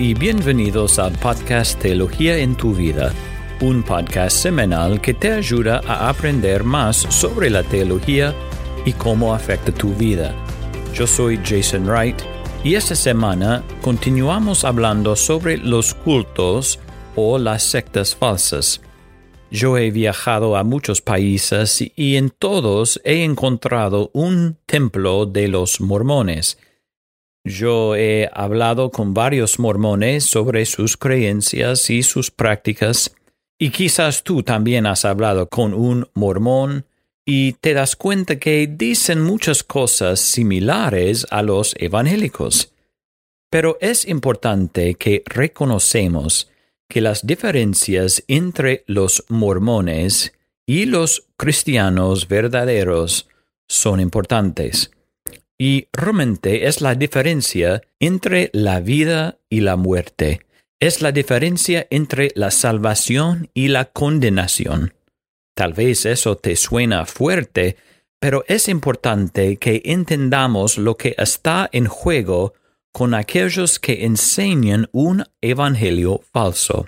y bienvenidos al podcast Teología en tu vida, un podcast semanal que te ayuda a aprender más sobre la teología y cómo afecta tu vida. Yo soy Jason Wright y esta semana continuamos hablando sobre los cultos o las sectas falsas. Yo he viajado a muchos países y en todos he encontrado un templo de los mormones. Yo he hablado con varios mormones sobre sus creencias y sus prácticas, y quizás tú también has hablado con un mormón y te das cuenta que dicen muchas cosas similares a los evangélicos. Pero es importante que reconocemos que las diferencias entre los mormones y los cristianos verdaderos son importantes. Y realmente es la diferencia entre la vida y la muerte. Es la diferencia entre la salvación y la condenación. Tal vez eso te suena fuerte, pero es importante que entendamos lo que está en juego con aquellos que enseñan un evangelio falso.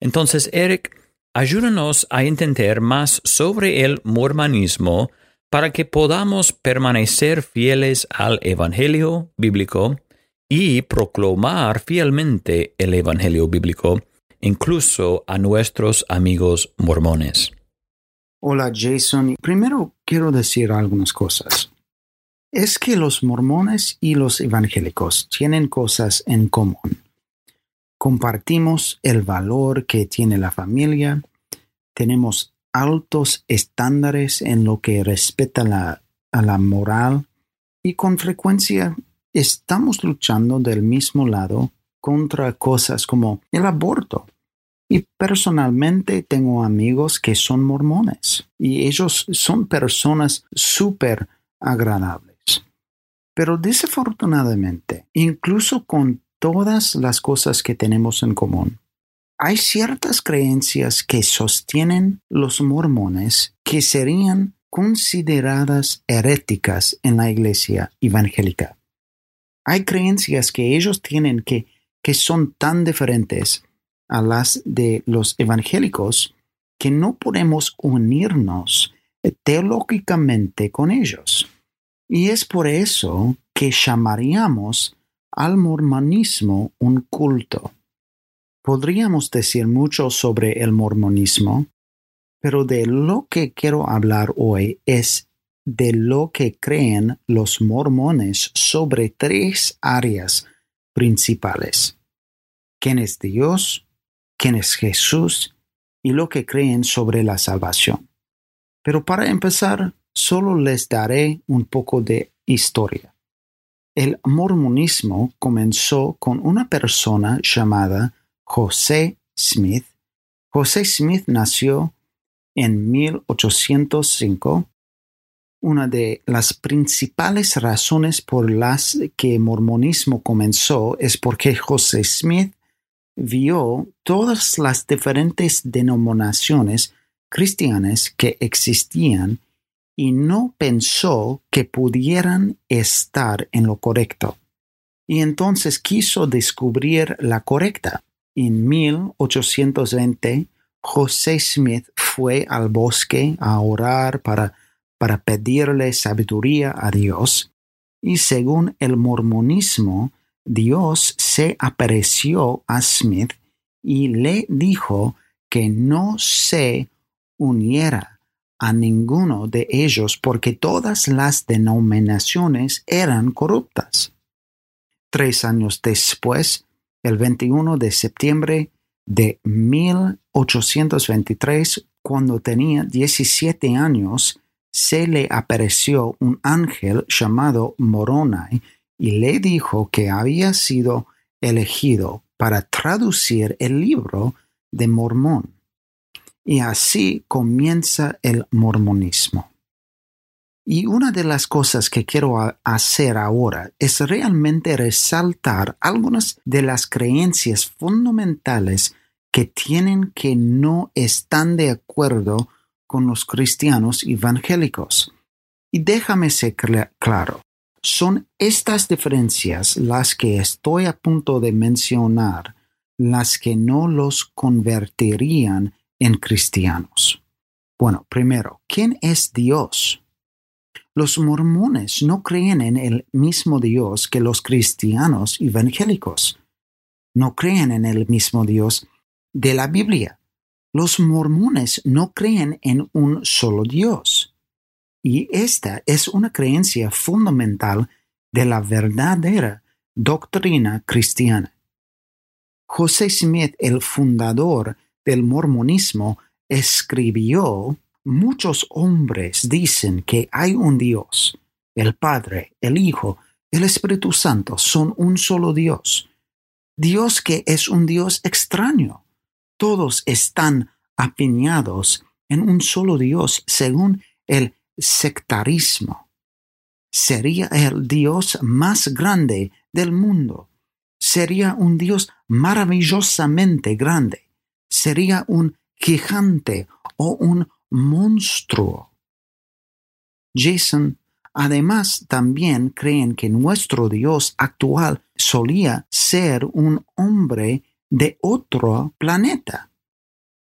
Entonces, Eric, ayúdanos a entender más sobre el mormonismo para que podamos permanecer fieles al evangelio bíblico y proclamar fielmente el evangelio bíblico, incluso a nuestros amigos mormones. Hola Jason, primero quiero decir algunas cosas es que los mormones y los evangélicos tienen cosas en común. Compartimos el valor que tiene la familia, tenemos altos estándares en lo que respecta a la moral y con frecuencia estamos luchando del mismo lado contra cosas como el aborto. Y personalmente tengo amigos que son mormones y ellos son personas súper agradables. Pero desafortunadamente, incluso con todas las cosas que tenemos en común, hay ciertas creencias que sostienen los mormones que serían consideradas heréticas en la iglesia evangélica. Hay creencias que ellos tienen que, que son tan diferentes a las de los evangélicos que no podemos unirnos teológicamente con ellos. Y es por eso que llamaríamos al mormonismo un culto. Podríamos decir mucho sobre el mormonismo, pero de lo que quiero hablar hoy es de lo que creen los mormones sobre tres áreas principales. ¿Quién es Dios? ¿Quién es Jesús? Y lo que creen sobre la salvación. Pero para empezar, solo les daré un poco de historia. El mormonismo comenzó con una persona llamada José Smith. José Smith nació en 1805. Una de las principales razones por las que el mormonismo comenzó es porque José Smith vio todas las diferentes denominaciones cristianas que existían y no pensó que pudieran estar en lo correcto. Y entonces quiso descubrir la correcta. En 1820, José Smith fue al bosque a orar para, para pedirle sabiduría a Dios, y según el mormonismo, Dios se apareció a Smith y le dijo que no se uniera a ninguno de ellos porque todas las denominaciones eran corruptas. Tres años después, el 21 de septiembre de 1823, cuando tenía 17 años, se le apareció un ángel llamado Moroni y le dijo que había sido elegido para traducir el libro de Mormón. Y así comienza el mormonismo. Y una de las cosas que quiero hacer ahora es realmente resaltar algunas de las creencias fundamentales que tienen que no están de acuerdo con los cristianos evangélicos. Y déjame ser claro, Son estas diferencias las que estoy a punto de mencionar, las que no los convertirían en cristianos. Bueno, primero, ¿quién es Dios? Los mormones no creen en el mismo Dios que los cristianos evangélicos. No creen en el mismo Dios de la Biblia. Los mormones no creen en un solo Dios. Y esta es una creencia fundamental de la verdadera doctrina cristiana. José Smith, el fundador del mormonismo, escribió Muchos hombres dicen que hay un Dios. El Padre, el Hijo, el Espíritu Santo son un solo Dios. Dios que es un Dios extraño. Todos están apiñados en un solo Dios según el sectarismo. Sería el Dios más grande del mundo. Sería un Dios maravillosamente grande. Sería un gigante o un monstruo. Jason además también creen que nuestro Dios actual solía ser un hombre de otro planeta.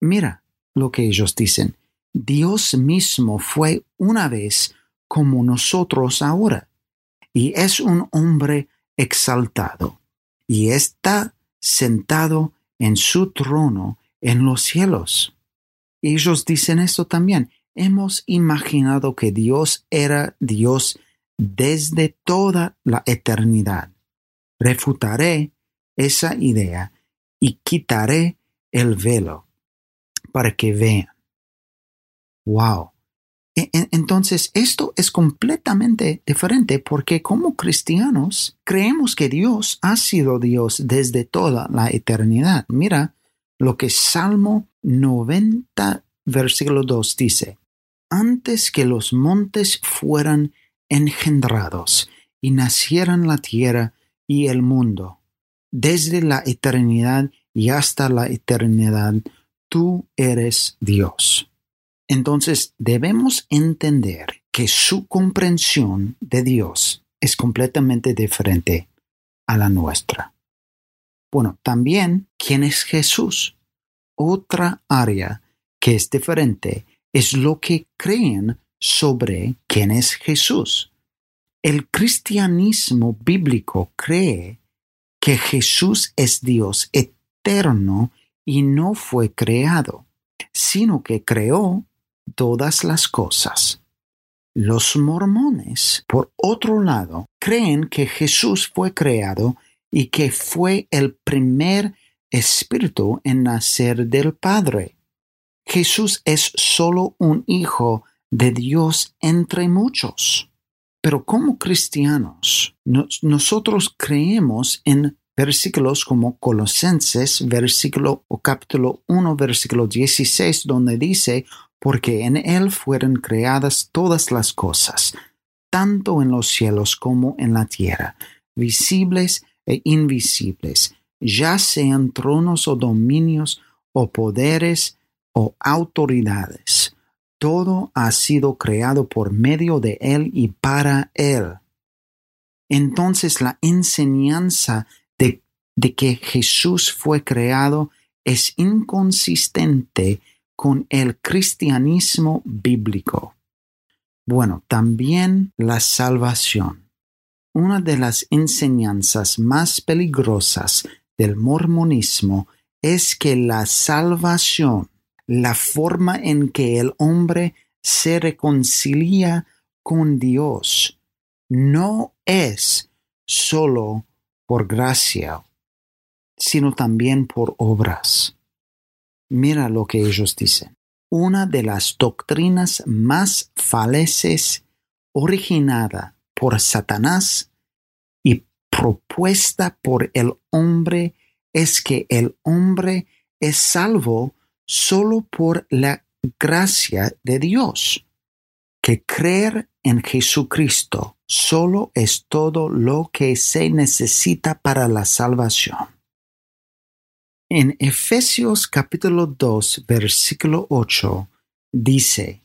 Mira lo que ellos dicen. Dios mismo fue una vez como nosotros ahora, y es un hombre exaltado, y está sentado en su trono en los cielos. Ellos dicen esto también. Hemos imaginado que Dios era Dios desde toda la eternidad. Refutaré esa idea y quitaré el velo para que vean. Wow. E, e, entonces, esto es completamente diferente porque como cristianos creemos que Dios ha sido Dios desde toda la eternidad. Mira lo que Salmo 90, versículo 2 dice, antes que los montes fueran engendrados y nacieran la tierra y el mundo, desde la eternidad y hasta la eternidad, tú eres Dios. Entonces debemos entender que su comprensión de Dios es completamente diferente a la nuestra. Bueno, también, ¿quién es Jesús? Otra área que es diferente es lo que creen sobre quién es Jesús. El cristianismo bíblico cree que Jesús es Dios eterno y no fue creado, sino que creó todas las cosas. Los mormones, por otro lado, creen que Jesús fue creado y que fue el primer espíritu en nacer del Padre. Jesús es solo un hijo de Dios entre muchos. Pero como cristianos, nosotros creemos en versículos como Colosenses, versículo o capítulo 1, versículo 16, donde dice, porque en Él fueron creadas todas las cosas, tanto en los cielos como en la tierra, visibles e invisibles, ya sean tronos o dominios o poderes o autoridades. Todo ha sido creado por medio de Él y para Él. Entonces la enseñanza de, que Jesús fue creado es inconsistente con el cristianismo bíblico. Bueno, también la salvación. Una de las enseñanzas más peligrosas del mormonismo es que la salvación, la forma en que el hombre se reconcilia con Dios, no es solo por gracia, sino también por obras. Mira lo que ellos dicen. Una de las doctrinas más faleces originada por Satanás propuesta por el hombre es que el hombre es salvo solo por la gracia de Dios, que creer en Jesucristo solo es todo lo que se necesita para la salvación. En Efesios capítulo 2 versículo 8 dice,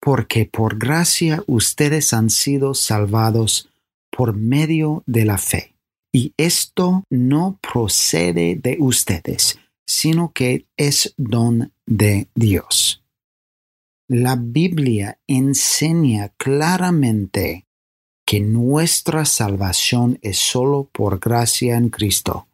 porque por gracia ustedes han sido salvados por medio de la fe. Y esto no procede de ustedes, sino que es don de Dios. La Biblia enseña claramente que nuestra salvación es solo por gracia en Cristo.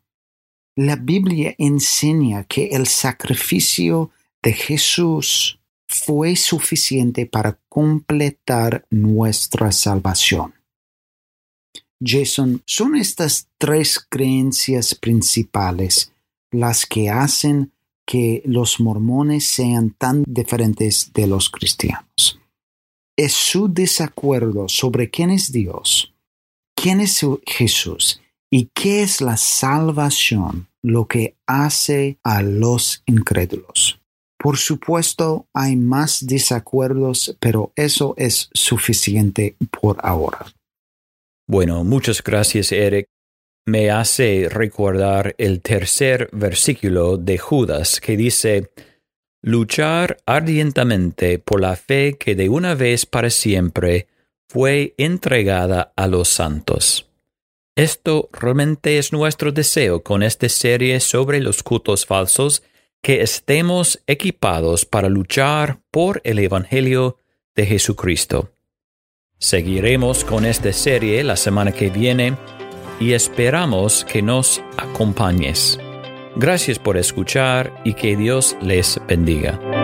La Biblia enseña que el sacrificio de Jesús fue suficiente para completar nuestra salvación. Jason, son estas tres creencias principales las que hacen que los mormones sean tan diferentes de los cristianos. Es su desacuerdo sobre quién es Dios, quién es Jesús y qué es la salvación lo que hace a los incrédulos. Por supuesto, hay más desacuerdos, pero eso es suficiente por ahora. Bueno, muchas gracias, Eric. Me hace recordar el tercer versículo de Judas que dice, luchar ardientemente por la fe que de una vez para siempre fue entregada a los santos. Esto realmente es nuestro deseo con esta serie sobre los cultos falsos que estemos equipados para luchar por el Evangelio de Jesucristo. Seguiremos con esta serie la semana que viene y esperamos que nos acompañes. Gracias por escuchar y que Dios les bendiga.